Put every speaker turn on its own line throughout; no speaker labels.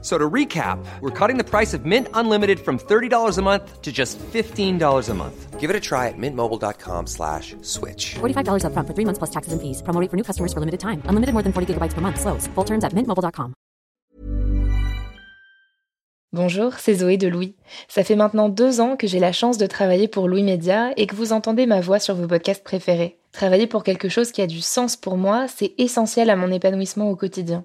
So to recap, we're cutting the price of Mint Unlimited from $30 a month to just $15 a month.
Give it a try at mintmobile.com slash switch.
$45 upfront for three months plus taxes and fees. Promo rate for new customers for limited time. Unlimited more than 40 gigabytes per month. Slows. Full terms at mintmobile.com.
Bonjour, c'est Zoé de Louis. Ça fait maintenant deux ans que j'ai la chance de travailler pour Louis Média et que vous entendez ma voix sur vos podcasts préférés. Travailler pour quelque chose qui a du sens pour moi, c'est essentiel à mon épanouissement au quotidien.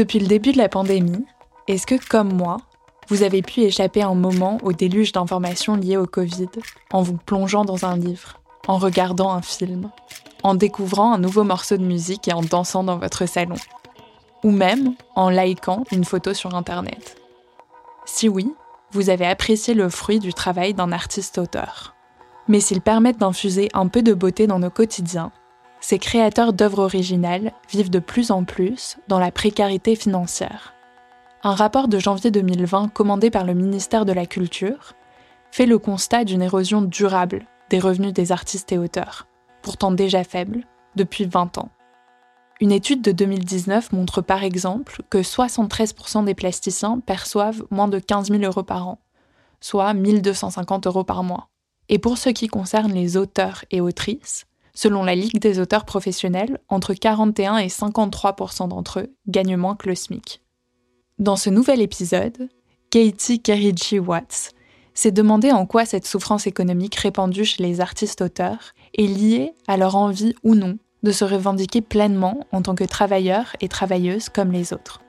Depuis le début de la pandémie, est-ce que, comme moi, vous avez pu échapper un moment au déluge d'informations liées au Covid en vous plongeant dans un livre, en regardant un film, en découvrant un nouveau morceau de musique et en dansant dans votre salon Ou même en likant une photo sur Internet? Si oui, vous avez apprécié le fruit du travail d'un artiste-auteur. Mais s'ils permettent d'infuser un peu de beauté dans nos quotidiens, ces créateurs d'œuvres originales vivent de plus en plus dans la précarité financière. Un rapport de janvier 2020 commandé par le ministère de la Culture fait le constat d'une érosion durable des revenus des artistes et auteurs, pourtant déjà faibles, depuis 20 ans. Une étude de 2019 montre par exemple que 73% des plasticiens perçoivent moins de 15 000 euros par an, soit 1250 euros par mois. Et pour ce qui concerne les auteurs et autrices, Selon la Ligue des auteurs professionnels, entre 41 et 53 d'entre eux gagnent moins que le SMIC. Dans ce nouvel épisode, Katie Kerichi Watts s'est demandé en quoi cette souffrance économique répandue chez les artistes-auteurs est liée à leur envie ou non de se revendiquer pleinement en tant que travailleurs et travailleuses comme les autres.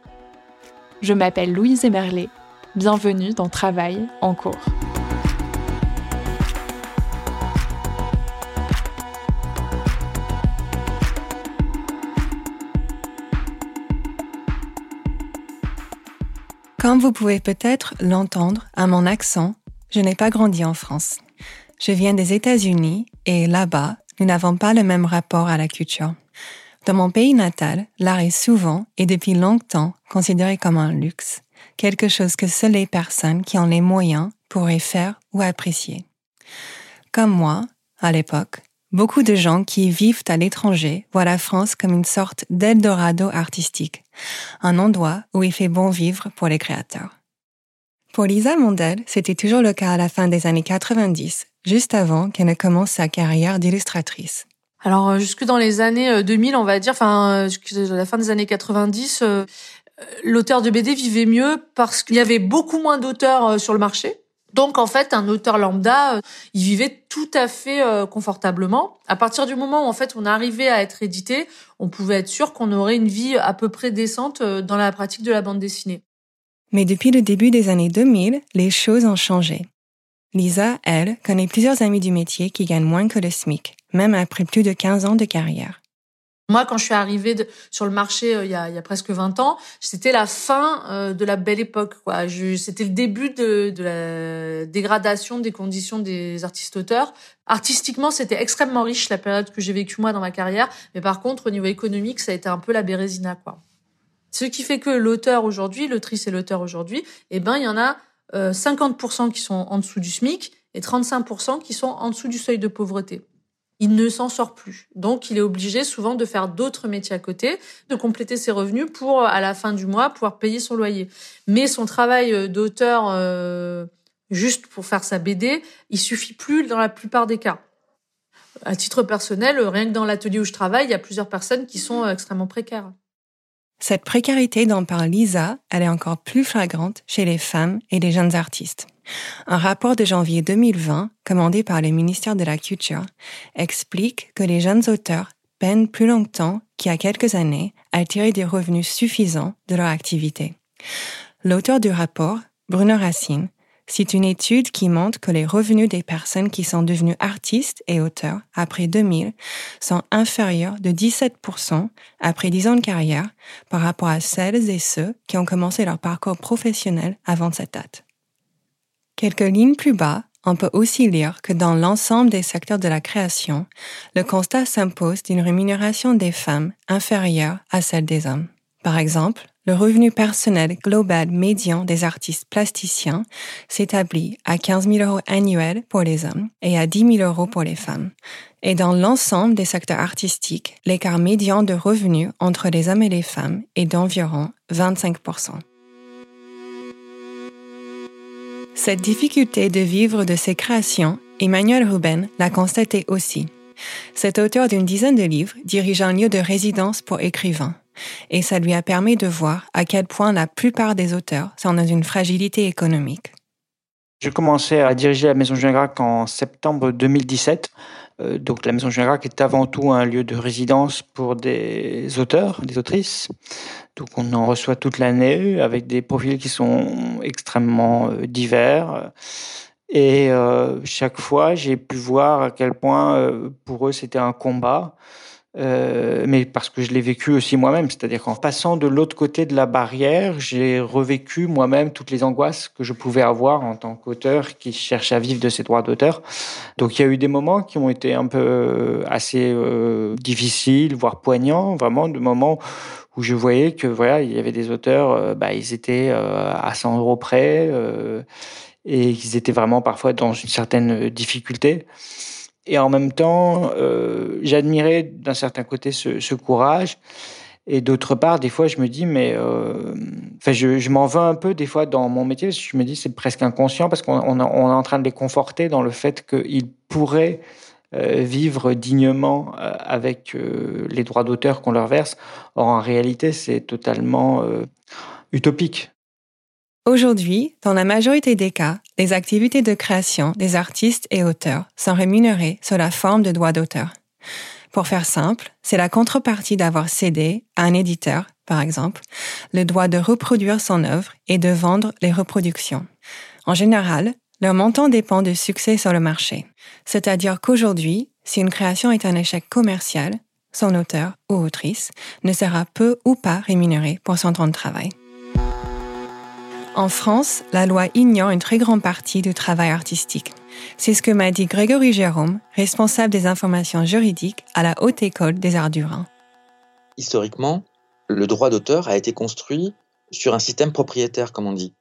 Je m'appelle Louise Emerlet, bienvenue dans Travail en cours.
Vous pouvez peut-être l'entendre à mon accent, je n'ai pas grandi en France. Je viens des États-Unis et là-bas, nous n'avons pas le même rapport à la culture. Dans mon pays natal, l'art est souvent et depuis longtemps considéré comme un luxe, quelque chose que seules les personnes qui ont les moyens pourraient faire ou apprécier. Comme moi, à l'époque, Beaucoup de gens qui vivent à l'étranger voient la France comme une sorte d'Eldorado artistique, un endroit où il fait bon vivre pour les créateurs. Pour Lisa Mondel, c'était toujours le cas à la fin des années 90, juste avant qu'elle ne commence sa carrière d'illustratrice.
Alors euh, jusque dans les années 2000, euh, on va dire, enfin euh, la fin des années 90, l'auteur de BD vivait mieux parce qu'il y avait beaucoup moins d'auteurs sur le marché. Donc en fait, un auteur lambda, euh, il vivait tout à fait euh, confortablement. À partir du moment où en fait on arrivait à être édité, on pouvait être sûr qu'on aurait une vie à peu près décente euh, dans la pratique de la bande dessinée.
Mais depuis le début des années 2000, les choses ont changé. Lisa, elle, connaît plusieurs amis du métier qui gagnent moins que le SMIC, même après plus de 15 ans de carrière.
Moi, quand je suis arrivée sur le marché euh, il, y a, presque 20 ans, c'était la fin euh, de la belle époque. Quoi. C'était le début de, la dégradation des conditions des artistes-auteurs. Artistiquement, c'était extrêmement riche la période que j'ai vécue moi dans ma carrière, mais par contre, au niveau économique, ça a été un peu la bérésina. Quoi. Ce qui fait que l'auteur aujourd'hui, l'autrice et l'auteur aujourd'hui, eh ben, il y en a 50% qui sont en dessous du SMIC et 35% qui sont en dessous du seuil de pauvreté il ne s'en sort plus. Donc, il est obligé souvent de faire d'autres métiers à côté, de compléter ses revenus pour, à la fin du mois, pouvoir payer son loyer. Mais son travail euh, d'auteur, euh, juste pour faire sa BD, il suffit plus dans la plupart des cas. À titre personnel, rien que dans l'atelier où je travaille, il y a plusieurs personnes qui sont euh, extrêmement précaires.
Cette précarité dont parle Lisa, elle est encore plus flagrante chez les femmes et les jeunes artistes. Un rapport de janvier 2020, commandé par le ministère de la Culture, explique que les jeunes auteurs peinent plus longtemps qu'il y a quelques années à tirer des revenus suffisants de leur activité. L'auteur du rapport, Bruno Racine, cite une étude qui montre que les revenus des personnes qui sont devenues artistes et auteurs après 2000 sont inférieurs de 17% après 10 ans de carrière par rapport à celles et ceux qui ont commencé leur parcours professionnel avant cette date. Quelques lignes plus bas, on peut aussi lire que dans l'ensemble des secteurs de la création, le constat s'impose d'une rémunération des femmes inférieure à celle des hommes. Par exemple, le revenu personnel global médian des artistes plasticiens s'établit à 15 000 euros annuels pour les hommes et à 10 000 euros pour les femmes. Et dans l'ensemble des secteurs artistiques, l'écart médian de revenus entre les hommes et les femmes est d'environ 25 Cette difficulté de vivre de ses créations, Emmanuel Ruben l'a constaté aussi. Cet auteur d'une dizaine de livres dirige un lieu de résidence pour écrivains. Et ça lui a permis de voir à quel point la plupart des auteurs sont dans une fragilité économique.
J'ai commencé à diriger la Maison Gracq en septembre 2017. Euh, donc la Maison Gracq est avant tout un lieu de résidence pour des auteurs, des autrices. Donc on en reçoit toute l'année avec des profils qui sont extrêmement euh, divers. Et euh, chaque fois, j'ai pu voir à quel point pour eux c'était un combat euh, mais parce que je l'ai vécu aussi moi-même. C'est-à-dire qu'en passant de l'autre côté de la barrière, j'ai revécu moi-même toutes les angoisses que je pouvais avoir en tant qu'auteur qui cherche à vivre de ses droits d'auteur. Donc il y a eu des moments qui ont été un peu euh, assez euh, difficiles, voire poignants, vraiment de moments où je voyais que voilà, il y avait des auteurs, euh, bah, ils étaient à 100 euros près et qu'ils étaient vraiment parfois dans une certaine difficulté. Et en même temps, euh, j'admirais d'un certain côté ce, ce courage. Et d'autre part, des fois, je me dis, mais euh, enfin, je, je m'en veux un peu des fois dans mon métier. Je me dis, c'est presque inconscient parce qu'on on, est en train de les conforter dans le fait qu'ils pourraient euh, vivre dignement euh, avec euh, les droits d'auteur qu'on leur verse. Or, en réalité, c'est totalement utopique.
Aujourd'hui, dans la majorité des cas, les activités de création des artistes et auteurs sont rémunérées sous la forme de droits d'auteur. Pour faire simple, c'est la contrepartie d'avoir cédé à un éditeur, par exemple, le droit de reproduire son œuvre et de vendre les reproductions. En général, leur montant dépend du succès sur le marché. C'est-à-dire qu'aujourd'hui, si une création est un échec commercial, son auteur ou autrice ne sera peu ou pas rémunéré pour son temps de travail. En France, la loi ignore une très grande partie du travail artistique. C'est ce que m'a dit Grégory Jérôme, responsable des informations juridiques à la Haute École des Arts du Rhin.
Historiquement, le droit d'auteur a été construit sur un système propriétaire, comme on dit.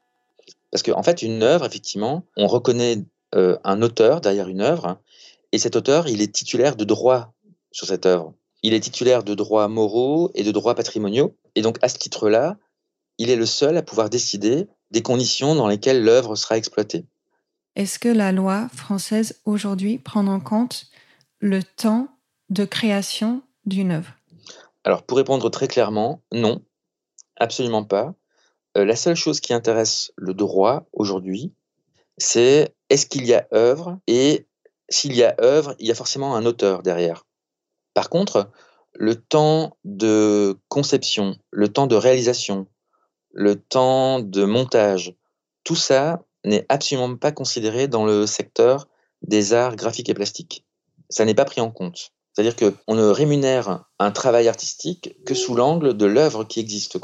Parce qu'en en fait, une œuvre, effectivement, on reconnaît euh, un auteur derrière une œuvre, et cet auteur, il est titulaire de droits sur cette œuvre. Il est titulaire de droits moraux et de droits patrimoniaux. Et donc, à ce titre-là, il est le seul à pouvoir décider des conditions dans lesquelles l'œuvre sera exploitée.
Est-ce que la loi française aujourd'hui prend en compte le temps de création d'une œuvre?
Alors, pour répondre très clairement, non, absolument pas. Euh, la seule chose qui intéresse le droit aujourd'hui, c'est est-ce qu'il y a œuvre et s'il y a œuvre, il y a forcément un auteur derrière. Par contre, le temps de conception, le temps de réalisation, le temps de montage, tout ça n'est absolument pas considéré dans le secteur des arts graphiques et plastiques. Ça n'est pas pris en compte. C'est-à-dire qu'on ne rémunère un travail artistique que sous l'angle de l'œuvre qui existe.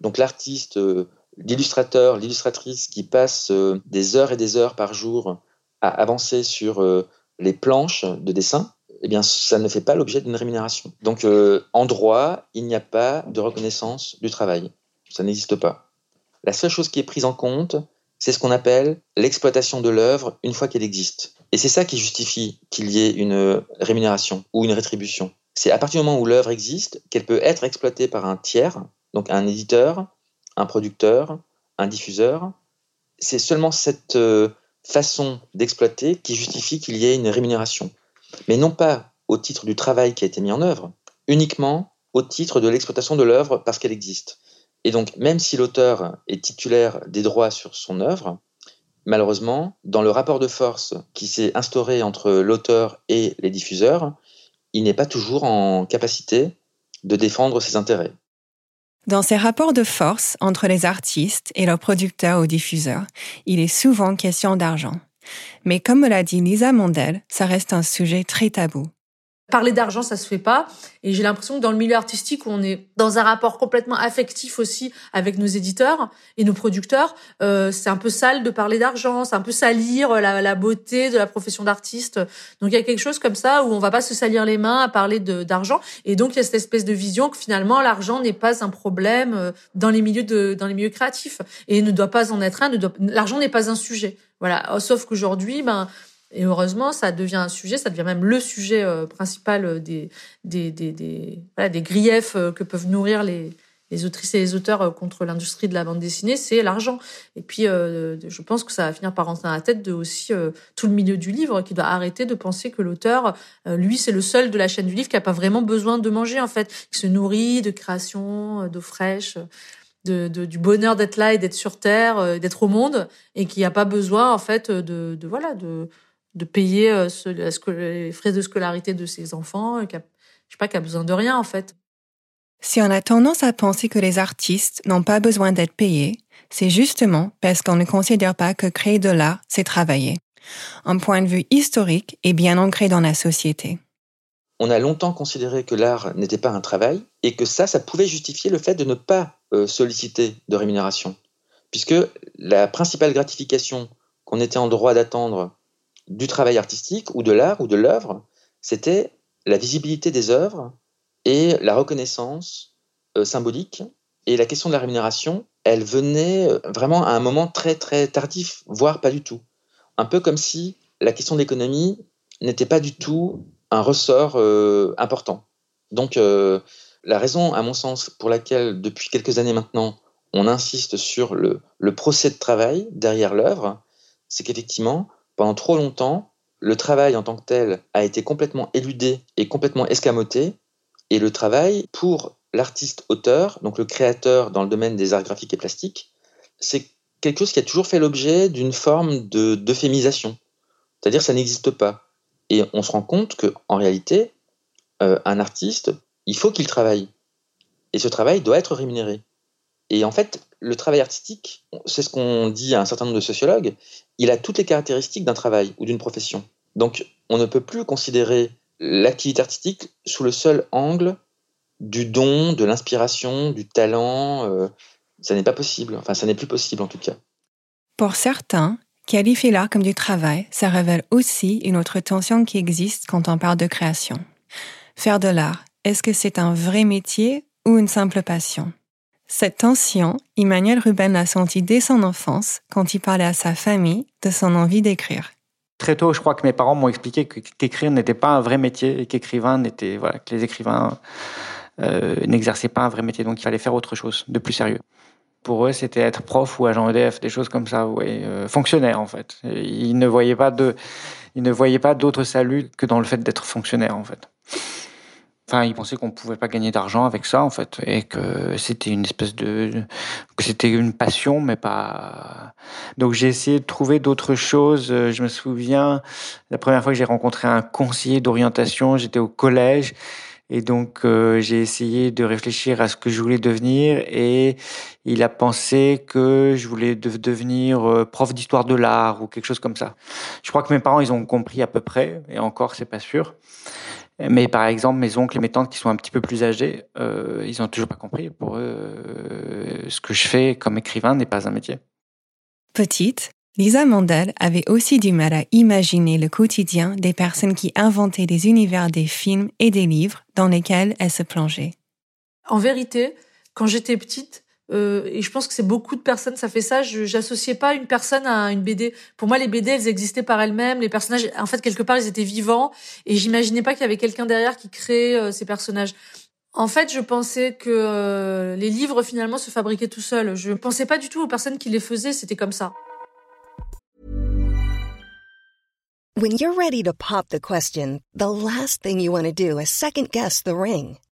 Donc l'artiste, euh, l'illustrateur, l'illustratrice qui passe euh, des heures et des heures par jour à avancer sur euh, les planches de dessin, eh bien, ça ne fait pas l'objet d'une rémunération. Donc, en droit, il n'y a pas de reconnaissance du travail. Ça n'existe pas. La seule chose qui est prise en compte, c'est ce qu'on appelle l'exploitation de l'œuvre une fois qu'elle existe. Et c'est ça qui justifie qu'il y ait une rémunération ou une rétribution. C'est à partir du moment où l'œuvre existe qu'elle peut être exploitée par un tiers, donc un éditeur, un producteur, un diffuseur. C'est seulement cette euh, façon d'exploiter qui justifie qu'il y ait une rémunération. Mais non pas au titre du travail qui a été mis en œuvre, uniquement au titre de l'exploitation de l'œuvre parce qu'elle existe. Et donc, même si l'auteur est titulaire des droits sur son œuvre, malheureusement, dans le rapport de force qui s'est instauré entre l'auteur et les diffuseurs, il n'est pas toujours en capacité de défendre ses intérêts.
Dans ces rapports de force entre les artistes et leurs producteurs ou diffuseurs, il est souvent question d'argent. Mais comme me l'a dit Lisa Mondel, ça reste un sujet très tabou.
Parler d'argent, ça se fait pas. Et j'ai l'impression que dans le milieu artistique, où on est dans un rapport complètement affectif aussi avec nos éditeurs et nos producteurs, euh, c'est un peu sale de parler d'argent, c'est un peu salir la, la, beauté de la profession d'artiste. Donc il y a quelque chose comme ça où on va pas se salir les mains à parler d'argent. Et donc il y a cette espèce de vision que finalement l'argent n'est pas un problème euh, dans les milieux de dans les milieux créatifs et ne doit pas en être un. L'argent n'est pas un sujet. Voilà. Sauf qu'aujourd'hui, ben et heureusement, ça devient un sujet, ça devient même le sujet euh, principal euh, des, des, des, des, voilà, des griefs euh, que peuvent nourrir les, les autrices et les auteurs contre l'industrie de la bande dessinée, c'est l'argent. Et puis, je pense que ça va finir par rentrer dans la tête de aussi tout le milieu du livre qui doit arrêter de penser que l'auteur, lui, c'est le seul de la chaîne du livre qui n'a pas vraiment besoin de manger, en fait, qui se nourrit de création, d'eau fraîche. De, de, du bonheur d'être là et d'être sur terre, d'être au monde, et qui n'a pas besoin en fait de, de voilà de de payer euh, les frais de scolarité de ses enfants, et qui a, je sais pas, qui a besoin de rien en fait.
Si on a tendance à penser que les artistes n'ont pas besoin d'être payés, c'est justement parce qu'on ne considère pas que créer de l'art, c'est travailler. Un point de vue historique et bien ancré dans la société.
On a longtemps considéré que l'art n'était pas un travail et que ça, ça pouvait justifier le fait de ne pas euh, solliciter de rémunération. Puisque la principale gratification qu'on était en droit d'attendre du travail artistique ou de l'art ou de l'œuvre, c'était la visibilité des œuvres et la reconnaissance euh, symbolique. Et la question de la rémunération, elle venait euh, vraiment à un moment très très tardif, voire pas du tout. Un peu comme si la question de l'économie n'était pas du tout un ressort euh, important. Donc la raison, à mon sens, pour laquelle depuis quelques années maintenant, on insiste sur le, le procès de travail derrière l'œuvre, c'est qu'effectivement, pendant trop longtemps, le travail en tant que tel a été complètement éludé et complètement escamoté, et le travail pour l'artiste-auteur, donc le créateur dans le domaine des arts graphiques et plastiques, c'est quelque chose qui a toujours fait l'objet d'une forme de d'euphémisation. C'est-à-dire ça n'existe pas. Et on se rend compte que en réalité, euh, un artiste, il faut qu'il travaille. Et ce travail doit être rémunéré. Et en fait, le travail artistique, c'est ce qu'on dit à un certain nombre de sociologues, il a toutes les caractéristiques d'un travail ou d'une profession. Donc, on ne peut plus considérer l'activité artistique sous le seul angle du don, de l'inspiration, du talent. Euh, ça n'est pas possible. Enfin, ça n'est plus possible en tout cas.
Pour certains, qualifier l'art comme du travail, ça révèle aussi une autre tension qui existe quand on parle de création. Faire de l'art, est-ce que c'est un vrai métier ou une simple passion? Cette tension, Emmanuel Ruben l'a sentie dès son enfance quand il parlait à sa famille de son envie d'écrire.
Très tôt, je crois que mes parents m'ont expliqué qu'écrire n'était pas un vrai métier et qu'écrivain n'était voilà que les écrivains euh, n'exerçaient pas un vrai métier, donc il fallait faire autre chose, de plus sérieux. Pour eux, c'était être prof ou agent EDF, des choses comme ça, euh, fonctionnaire en fait. ils ne voyaient pas de, ils ne voyaient pas d'autre salut que dans le fait d'être fonctionnaire en fait. Enfin, ils pensaient qu'on pouvait pas gagner d'argent avec ça, en fait, et que c'était une espèce de, que c'était une passion, mais pas. Donc j'ai essayé de trouver d'autres choses. Je me souviens la première fois que j'ai rencontré un conseiller d'orientation, j'étais au collège. Et donc euh, j'ai essayé de réfléchir à ce que je voulais devenir et il a pensé que je voulais devenir euh, prof d'histoire de l'art ou quelque chose comme ça. Je crois que mes parents ils ont compris à peu près et encore c'est pas sûr. Mais par exemple, mes oncles et mes tantes qui sont un petit peu plus âgés, euh, ils n'ont toujours pas compris. Pour eux, euh, ce que je fais comme écrivain n'est pas un métier.
Petite, Lisa Mandel avait aussi du mal à imaginer le quotidien des personnes qui inventaient des univers des films et des livres dans lesquels elles se plongeaient.
En vérité, quand j'étais petite, Euh, et je pense que c'est beaucoup de personnes, ça fait ça. J'associais pas une personne à une BD. Pour moi, les BD, elles existaient par elles-mêmes. Les personnages, en fait, quelque part, ils étaient vivants. Et j'imaginais pas qu'il y avait quelqu'un derrière qui créait euh, ces personnages. En fait, je pensais que euh, les livres finalement se fabriquaient tout seuls. Je pensais pas du tout aux personnes qui les faisaient. C'était comme ça.
When you're ready to pop the question, the last thing you want to do is second guess the ring.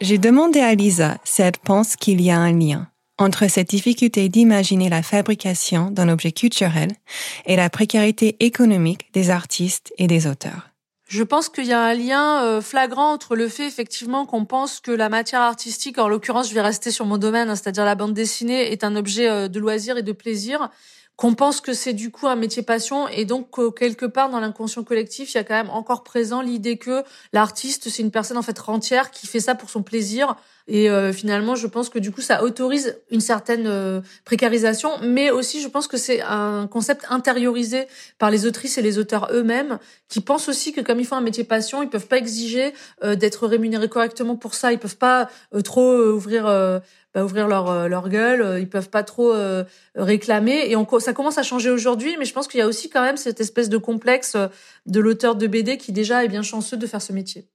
J'ai demandé à Lisa si elle pense qu'il y a un lien entre cette difficulté d'imaginer la fabrication d'un objet culturel et la précarité économique des artistes et des auteurs.
Je pense qu'il y a un lien euh, flagrant entre le fait effectivement qu'on pense que la matière artistique, en l'occurrence je vais rester sur mon domaine, hein, c'est-à-dire la bande dessinée, est un objet euh, de loisir et de plaisir, qu'on pense que c'est du coup un métier passion et donc quelque part dans l'inconscient collectif, il y a quand même encore présent l'idée que l'artiste c'est une personne en fait rentière qui fait ça pour son plaisir. Et euh, finalement je pense que du coup ça autorise une certaine euh, précarisation mais aussi je pense que c'est un concept intériorisé par les autrices et les auteurs eux-mêmes qui pensent aussi que comme ils font un métier passion, ils peuvent pas exiger euh, d'être rémunérés correctement pour ça, ils peuvent pas trop ouvrir bah, ouvrir leur, euh, leur gueule, euh, ils peuvent pas trop euh, réclamer. Et on, ça commence à changer aujourd'hui, mais je pense qu'il y a aussi quand même cette espèce de complexe de l'auteur de BD qui déjà est bien chanceux de faire ce métier.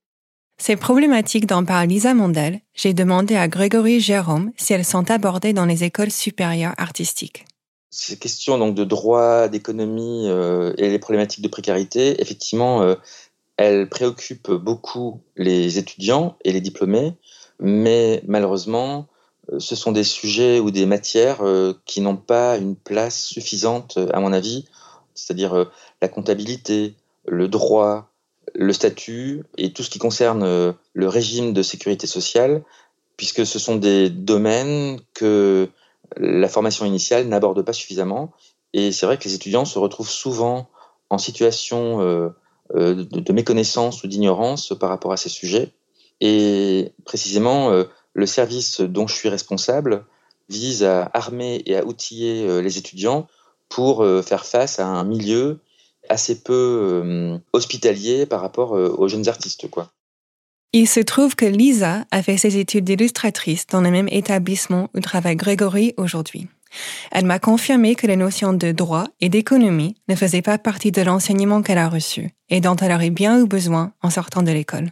Ces problématiques dont parle Lisa Mondel, j'ai demandé à Grégory Jérôme si elles sont abordées dans les écoles supérieures artistiques.
Ces questions donc de droit, d'économie et les problématiques de précarité, effectivement, elles préoccupent beaucoup les étudiants et les diplômés, mais malheureusement, euh, ce sont des sujets ou des matières euh, qui n'ont pas une place suffisante, à mon avis, c'est-à-dire euh, la comptabilité, le droit, le statut et tout ce qui concerne le régime de sécurité sociale, puisque ce sont des domaines que la formation initiale n'aborde pas suffisamment. Et c'est vrai que les étudiants se retrouvent souvent en situation de méconnaissance ou d'ignorance par rapport à ces sujets. Et précisément, le service dont je suis responsable vise à armer et à outiller euh, les étudiants pour euh, faire face à un milieu assez peu euh, hospitalier par rapport aux jeunes artistes. Quoi.
Il se trouve que Lisa a fait ses études d'illustratrice dans le même établissement où travaille Grégory aujourd'hui. Elle m'a confirmé que les notions de droit et d'économie ne faisaient pas partie de l'enseignement qu'elle a reçu et dont elle aurait bien eu besoin en sortant de l'école.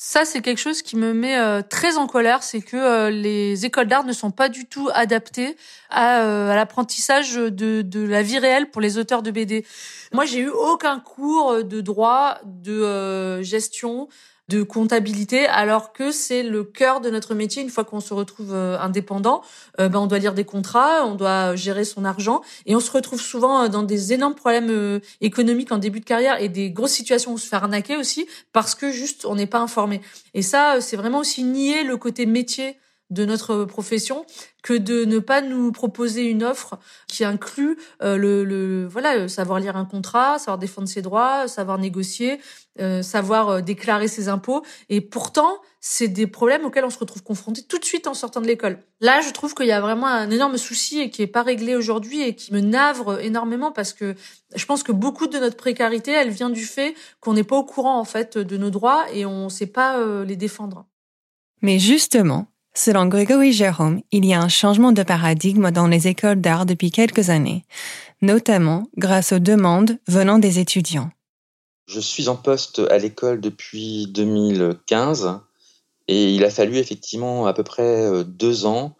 Ça, c'est quelque chose qui me met euh, très en colère, c'est que euh, les écoles d'art ne sont pas du tout adaptées à, euh, à l'apprentissage de, de, la vie réelle pour les auteurs de BD. Moi, j'ai eu aucun cours de droit, de gestion, de comptabilité, alors que c'est le cœur de notre métier. Une fois qu'on se retrouve euh, indépendant, euh, ben on doit lire des contrats, on doit gérer son argent, et on se retrouve souvent euh, dans des énormes problèmes économiques en début de carrière et des grosses situations où on se fait arnaquer aussi parce que juste on n'est pas informé. Et ça, c'est vraiment aussi nier le côté métier de notre profession que de ne pas nous proposer une offre qui inclut euh, le, voilà savoir lire un contrat, savoir défendre ses droits, savoir négocier, euh, savoir euh, déclarer ses impôts. Et pourtant, c'est des problèmes auxquels on se retrouve confronté tout de suite en sortant de l'école. Là, je trouve qu'il y a vraiment un énorme souci et qui est pas réglé aujourd'hui et qui me navre énormément parce que je pense que beaucoup de notre précarité, elle vient du fait qu'on n'est pas au courant en fait de nos droits et on ne sait pas les défendre.
Mais justement, Selon Grégory Jérôme, il y a un changement de paradigme dans les écoles d'art depuis quelques années, notamment grâce aux demandes venant des étudiants.
Je suis en poste à l'école depuis 2015 et il a fallu effectivement à peu près euh, deux ans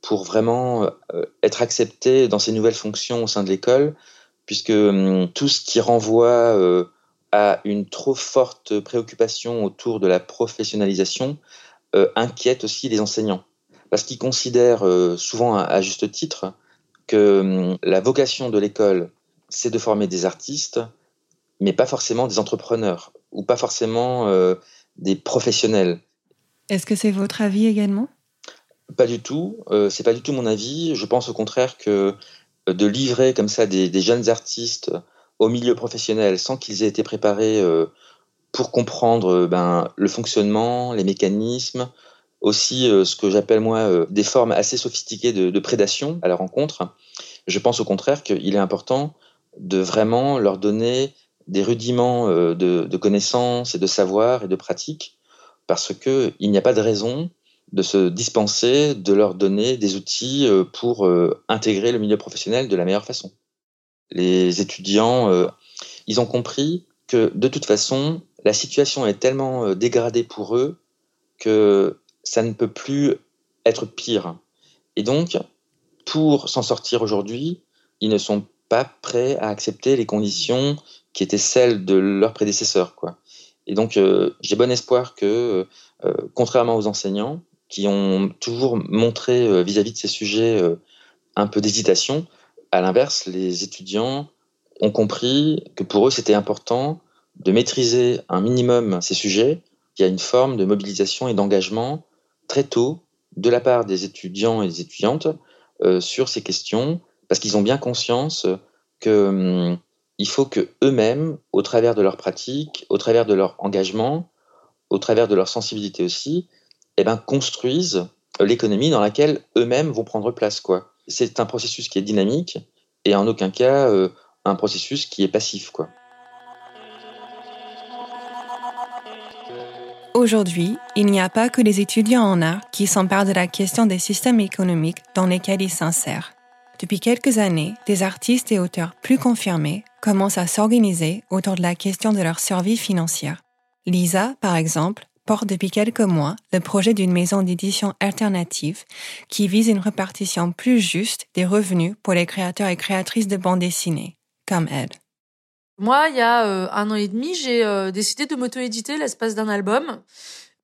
pour vraiment euh, être accepté dans ces nouvelles fonctions au sein de l'école, puisque hum, tout ce qui renvoie euh, à une trop forte préoccupation autour de la professionnalisation euh, inquiète aussi les enseignants, parce qu'ils considèrent euh, souvent à, juste titre que hum, la vocation de l'école, c'est de former des artistes, mais pas forcément des entrepreneurs, ou pas forcément euh, des professionnels.
Est-ce que c'est votre avis également?
Pas du tout. C'est pas du tout mon avis. Je pense au contraire que de livrer comme ça des, des jeunes artistes au milieu professionnel sans qu'ils aient été préparés pour comprendre euh, ben, le fonctionnement, les mécanismes, aussi euh, ce que j'appelle moi euh, des formes assez sophistiquées de, prédation à la rencontre. Je pense au contraire qu'il est important de vraiment leur donner des rudiments de, connaissances et de savoir et de pratique, parce que il n'y a pas de raison de se dispenser de leur donner des outils pour intégrer le milieu professionnel de la meilleure façon. Les étudiants, ils ont compris que de toute façon, la situation est tellement euh, dégradée pour eux que ça ne peut plus être pire. Et donc, pour s'en sortir aujourd'hui, ils ne sont pas prêts à accepter les conditions qui étaient celles de leurs prédécesseurs. Quoi. Et donc, euh, j'ai bon espoir que, euh, contrairement aux enseignants, qui ont toujours montré vis-à-vis de ces sujets un peu d'hésitation, à l'inverse, les étudiants ont compris que pour eux, c'était important de maîtriser un minimum ces sujets. Il y a une forme de mobilisation et d'engagement très tôt de la part des étudiants et des étudiantes euh, sur ces questions, parce qu'ils ont bien conscience que hum, faut que eux-mêmes, au travers de leur pratique, au travers de leur engagement, au travers de leur sensibilité aussi, eh ben, construisent l'économie dans laquelle eux-mêmes vont prendre place. Quoi. C'est un processus qui est dynamique et en aucun cas euh, un processus qui est passif. Quoi.
Aujourd'hui, il n'y a pas que les étudiants en art qui s'emparent de la question des systèmes économiques dans lesquels ils s'insèrent. Depuis quelques années, des artistes et auteurs plus confirmés commencent à s'organiser autour de la question de leur survie financière. Lisa, par exemple, porte depuis quelques mois le projet d'une maison d'édition alternative qui vise une répartition plus juste des revenus pour les créateurs et créatrices de bandes dessinées, comme elle.
Moi, il y a euh, un an et demi, j'ai euh, décidé de m'auto-éditer l'espace d'un album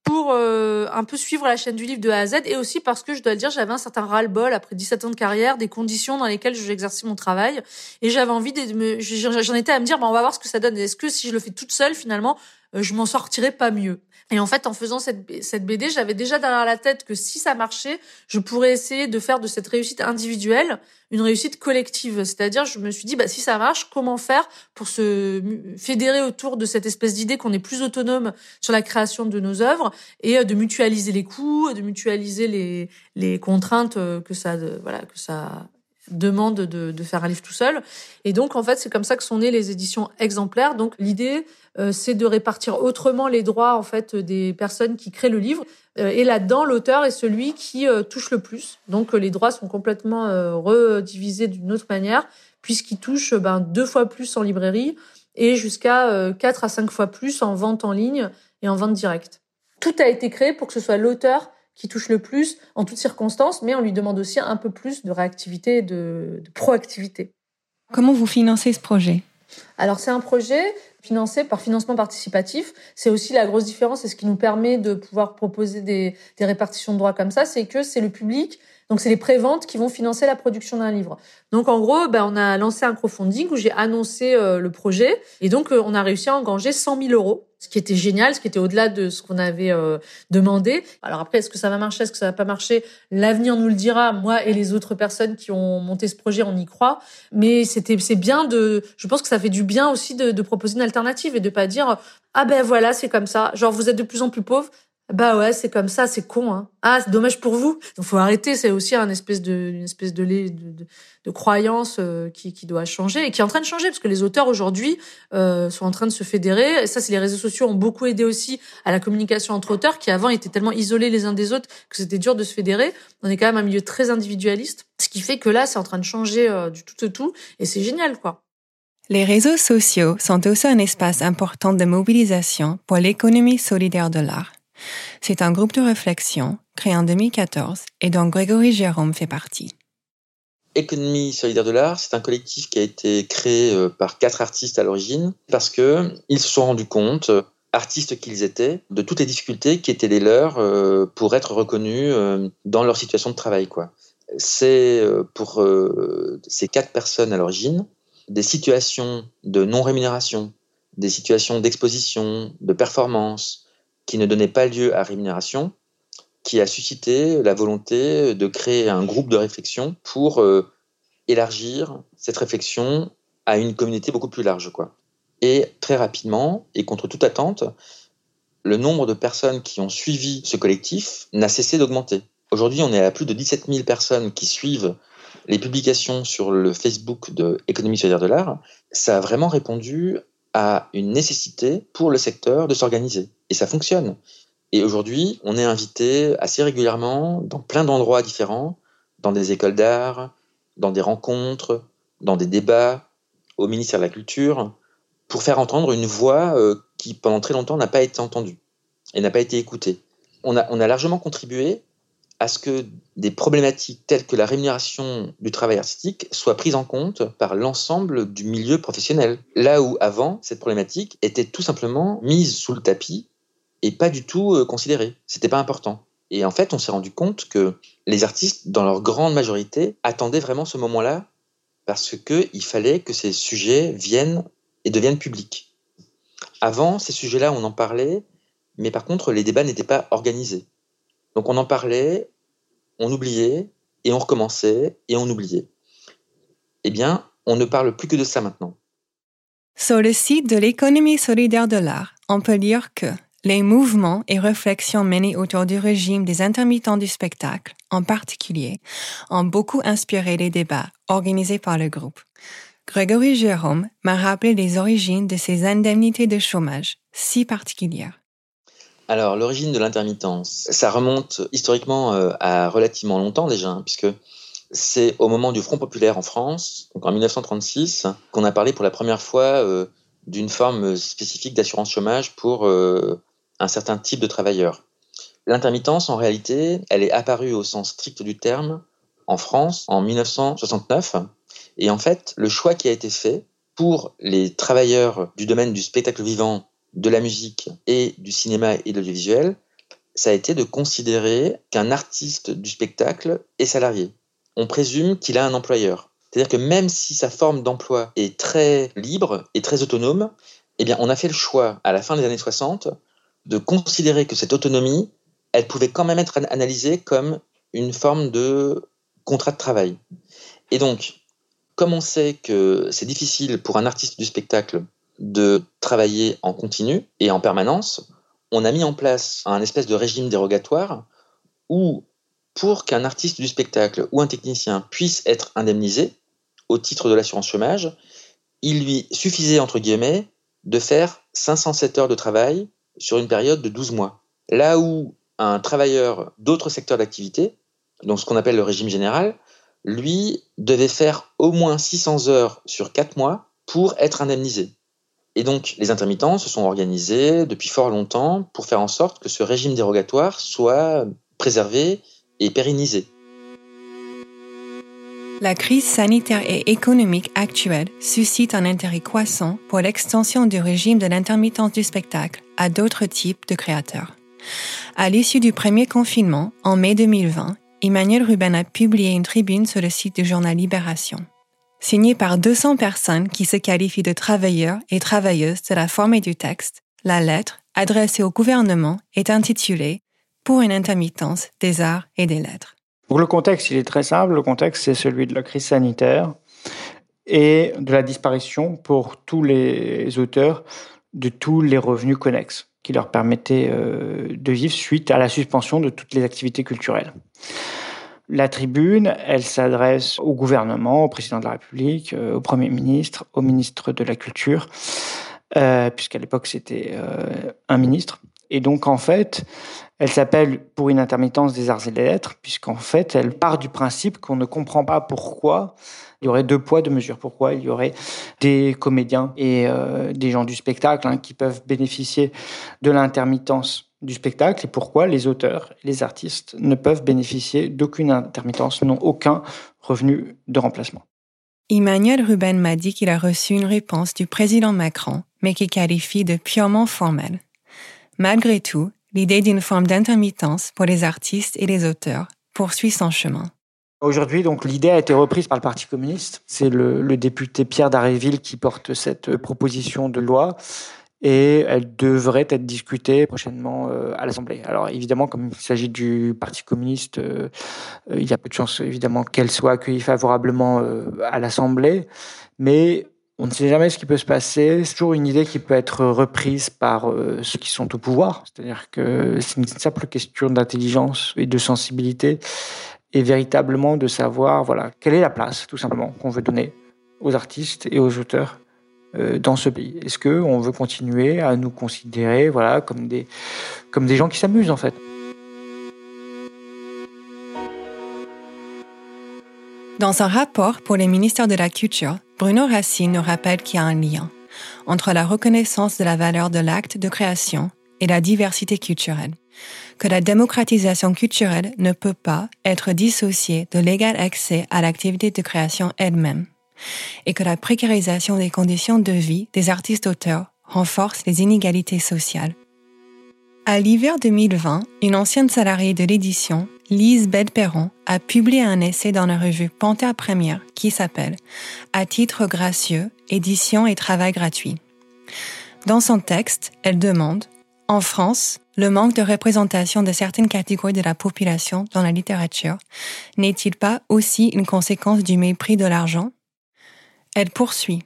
pour euh, un peu suivre la chaîne du livre de A à Z et aussi parce que je dois le dire, j'avais un certain ras-le-bol après 17 ans de carrière, des conditions dans lesquelles j'exerçais mon travail et j'avais envie de me, j'en étais à me dire, bah, on va voir ce que ça donne. Est-ce que si je le fais toute seule, finalement, euh, je m'en sortirais pas mieux? Et en fait, en faisant cette, cette BD, j'avais déjà derrière la tête que si ça marchait, je pourrais essayer de faire de cette réussite individuelle une réussite collective. C'est-à-dire, je me suis dit, bah, si ça marche, comment faire pour se fédérer autour de cette espèce d'idée qu'on est plus autonome sur la création de nos œuvres et euh, de mutualiser les coûts, de mutualiser les, les contraintes euh, que ça, voilà, que ça demande de, faire un livre tout seul. Et donc, en fait, c'est comme ça que sont nées les éditions exemplaires. Donc, l'idée, euh, c'est de répartir autrement les droits, en fait, des personnes qui créent le livre. Euh, et là-dedans, l'auteur est celui qui euh, touche le plus. Donc, les droits sont complètement redivisés d'une autre manière, puisqu'ils touchent ben, deux fois plus en librairie et jusqu'à quatre à cinq fois plus en vente en ligne et en vente directe. Tout a été créé pour que ce soit l'auteur qui touche le plus en toutes circonstances, mais on lui demande aussi un peu plus de réactivité et de, de proactivité.
Comment vous financez ce projet?
Alors c'est un projet financé par financement participatif. C'est aussi la grosse différence et ce qui nous permet de pouvoir proposer des, des répartitions de droits comme ça, c'est que c'est le public donc, c'est les préventes qui vont financer la production d'un livre. Donc, en gros, ben, on a lancé un crowdfunding où j'ai annoncé euh, le projet. Et donc, euh, on a réussi à engager 100 000 euros, ce qui était génial, ce qui était au-delà de ce qu'on avait euh, demandé. Alors après, est-ce que ça va marcher, est-ce que ça va pas marcher? L'avenir nous le dira. Moi et les autres personnes qui ont monté ce projet, on y croit. Mais c'était, c'est bien de, je pense que ça fait du bien aussi de, de proposer une alternative et de pas dire, ah ben voilà, c'est comme ça. Genre, vous êtes de plus en plus pauvres. Bah ouais, c'est comme ça, c'est con. Hein. Ah, c'est dommage pour vous. Donc faut arrêter. C'est aussi un espèce de, une espèce de, de, de, croyance euh, qui, qui doit changer et qui est en train de changer parce que les auteurs aujourd'hui euh, sont en train de se fédérer. Et ça, c'est les réseaux sociaux ont beaucoup aidé aussi à la communication entre auteurs qui avant étaient tellement isolés les uns des autres que c'était dur de se fédérer. On est quand même un milieu très individualiste, ce qui fait que là, c'est en train de changer euh, du tout au tout et c'est génial, quoi.
Les réseaux sociaux sont aussi un espace important de mobilisation pour l'économie solidaire de l'art. C'est un groupe de réflexion créé en 2014 et dont Grégory Jérôme fait partie.
Économie solidaire de l'art, c'est un collectif qui a été créé euh, par quatre artistes à l'origine parce que ils se sont rendus compte, euh, artistes qu'ils étaient, de toutes les difficultés qui étaient les leurs euh, pour être reconnus dans leur situation de travail. C'est pour ces quatre personnes à l'origine des situations de non-rémunération, des situations d'exposition, de performance, qui ne donnaient pas lieu à rémunération, qui a suscité la volonté de créer un groupe de réflexion pour euh, élargir cette réflexion à une communauté beaucoup plus large. Quoi. Et très rapidement, et contre toute attente, le nombre de personnes qui ont suivi ce collectif n'a cessé d'augmenter. Aujourd'hui, on est à plus de 17 000 personnes qui suivent les publications sur le Facebook de Économie solidaire de l'art. Ça a vraiment répondu à une nécessité pour le secteur de s'organiser. Et ça fonctionne. Et aujourd'hui, on est invité assez régulièrement dans plein d'endroits différents, dans des écoles d'art, dans des rencontres, dans des débats, au ministère de la Culture, pour faire entendre une voix euh, qui, pendant très longtemps, n'a pas été entendue et n'a pas été écoutée. On a, on a largement contribué à ce que des problématiques telles que la rémunération du travail artistique soient prises en compte par l'ensemble du milieu professionnel. Là où avant, cette problématique était tout simplement mise sous le tapis et pas du tout euh, considérée. C'était pas important. Et en fait, on s'est rendu compte que les artistes, dans leur grande majorité, attendaient vraiment ce moment-là parce qu'il fallait que ces sujets viennent et deviennent publics. Avant, ces sujets-là, on en parlait, mais par contre, les débats n'étaient pas organisés. Donc on en parlait, on oubliait, et on recommençait, et on oubliait. Eh bien, on ne parle plus que de ça maintenant.
Sur le site de l'économie solidaire de l'art, on peut lire que les mouvements et réflexions menés autour du régime des intermittents du spectacle, en particulier, ont beaucoup inspiré les débats organisés par le groupe. Grégory Jérôme m'a rappelé les origines de ces indemnités de chômage si particulières.
Alors, l'origine de l'intermittence, ça remonte historiquement euh, à relativement longtemps déjà, hein, puisque c'est au moment du Front populaire en France, donc en 1936, qu'on a parlé pour la première fois euh, d'une forme spécifique d'assurance chômage pour euh, un certain type de travailleurs. L'intermittence, en réalité, elle est apparue au sens strict du terme en France en 1969. Et en fait, le choix qui a été fait pour les travailleurs du domaine du spectacle vivant de la musique et du cinéma et de l'audiovisuel, ça a été de considérer qu'un artiste du spectacle est salarié. On présume qu'il a un employeur. C'est-à-dire que même si sa forme d'emploi est très libre et très autonome, eh bien, on a fait le choix, à la fin des années 60, de considérer que cette autonomie, elle pouvait quand même être analysée comme une forme de contrat de travail. Et donc, comme on sait que c'est difficile pour un artiste du spectacle de travailler en continu et en permanence, on a mis en place un espèce de régime dérogatoire où, pour qu'un artiste du spectacle ou un technicien puisse être indemnisé au titre de l'assurance chômage, il lui suffisait, entre guillemets, de faire 507 heures de travail sur une période de 12 mois. Là où un travailleur d'autres secteurs d'activité, donc ce qu'on appelle le régime général, lui devait faire au moins 600 heures sur 4 mois pour être indemnisé. Et donc, les intermittents se sont organisés depuis fort longtemps pour faire en sorte que ce régime dérogatoire soit préservé et pérennisé.
La crise sanitaire et économique actuelle suscite un intérêt croissant pour l'extension du régime de l'intermittence du spectacle à d'autres types de créateurs. À l'issue du premier confinement, en mai 2020, Emmanuel Ruben a publié une tribune sur le site du journal Libération signé par 200 personnes qui se qualifient de travailleurs et travailleuses de la forme et du texte, la lettre, adressée au gouvernement, est intitulée Pour une intermittence des arts et des lettres.
Pour le contexte, il est très simple. Le contexte, c'est celui de la crise sanitaire et de la disparition pour tous les auteurs de tous les revenus connexes qui leur permettaient euh, de vivre suite à la suspension de toutes les activités culturelles. La tribune, elle s'adresse au gouvernement, au président de la République, euh, au Premier ministre, au ministre de la Culture, euh, puisqu'à l'époque c'était euh, un ministre. Et donc en fait, elle s'appelle pour une intermittence des arts et des lettres, puisqu'en fait, elle part du principe qu'on ne comprend pas pourquoi il y aurait deux poids, deux mesures. Pourquoi il y aurait des comédiens et des gens du spectacle hein, qui peuvent bénéficier de l'intermittence du spectacle et pourquoi les auteurs et les artistes ne peuvent bénéficier d'aucune intermittence, n'ont aucun revenu de remplacement.
Emmanuel Ruben m'a dit qu'il a reçu une réponse du président Macron, mais qu'il qualifie de purement formelle. Malgré tout, l'idée d'une forme d'intermittence pour les artistes et les auteurs poursuit son chemin.
Aujourd'hui, donc, l'idée a été reprise par le Parti communiste. C'est le, le député Pierre Daréville qui porte cette proposition de loi. Et elle devrait être discutée prochainement à l'Assemblée. Alors évidemment, comme il s'agit du Parti communiste, il y a peu de chances évidemment qu'elle soit accueillie favorablement à l'Assemblée, mais on ne sait jamais ce qui peut se passer. C'est toujours une idée qui peut être reprise par euh, ceux qui sont au pouvoir. C'est-à-dire que c'est une simple question d'intelligence et de sensibilité et véritablement de savoir, voilà, quelle est la place, tout simplement, qu'on veut donner aux artistes et aux auteurs euh, dans ce pays. Est-ce que on veut continuer à nous considérer, voilà, comme des, comme des gens qui s'amusent, en fait?
Dans un rapport pour les ministères de la Culture, Bruno Racine nous rappelle qu'il y a un lien entre la reconnaissance de la valeur de l'acte de création et la diversité culturelle, que la démocratisation culturelle ne peut pas être dissociée de l'égal accès à l'activité de création elle-même, et que la précarisation des conditions de vie des artistes-auteurs renforce les inégalités sociales. À l'hiver 2020, une ancienne salariée de l'édition Lise Belperron a publié un essai dans la revue Panthère Première qui s'appelle À titre gracieux, édition et travail gratuit. Dans son texte, elle demande En France, le manque de représentation de certaines catégories de la population dans la littérature n'est-il pas aussi une conséquence du mépris de l'argent? Elle poursuit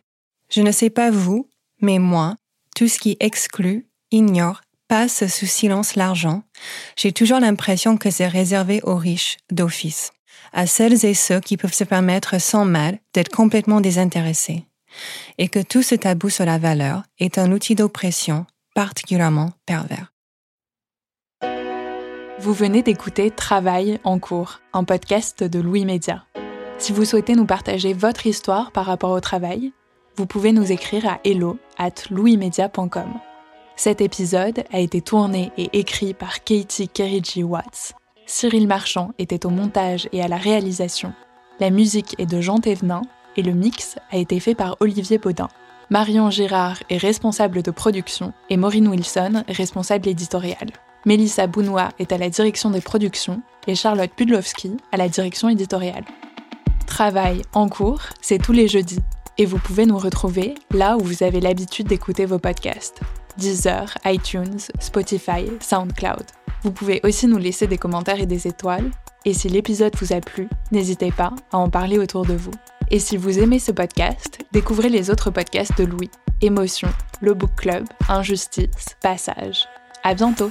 Je ne sais pas vous, mais moi, tout ce qui exclut, ignore, passe sous silence l'argent, j'ai toujours l'impression que c'est réservé aux riches d'office, à celles et ceux qui peuvent se permettre sans mal d'être complètement désintéressés, et que tout ce tabou sur la valeur est un outil d'oppression particulièrement pervers.
Vous venez d'écouter Travail en cours, un podcast de Louis Média. Si vous souhaitez nous partager votre histoire par rapport au travail, vous pouvez nous écrire à hello at louismedia.com. Cet épisode a été tourné et écrit par Katie Kerigi Watts. Cyril Marchand était au montage et à la réalisation. La musique est de Jean Thévenin et le mix a été fait par Olivier Baudin. Marion Girard est responsable de production et Maureen Wilson responsable éditoriale. Mélissa Bounois est à la direction des productions et Charlotte Pudlowski à la direction éditoriale. Travail en cours, c'est tous les jeudis et vous pouvez nous retrouver là où vous avez l'habitude d'écouter vos podcasts. Deezer, iTunes, Spotify, SoundCloud. Vous pouvez aussi nous laisser des commentaires et des étoiles. Et si l'épisode vous a plu, n'hésitez pas à en parler autour de vous. Et si vous aimez ce podcast, découvrez les autres podcasts de Louis. Émotion, le Book Club, Injustice, Passage. À bientôt!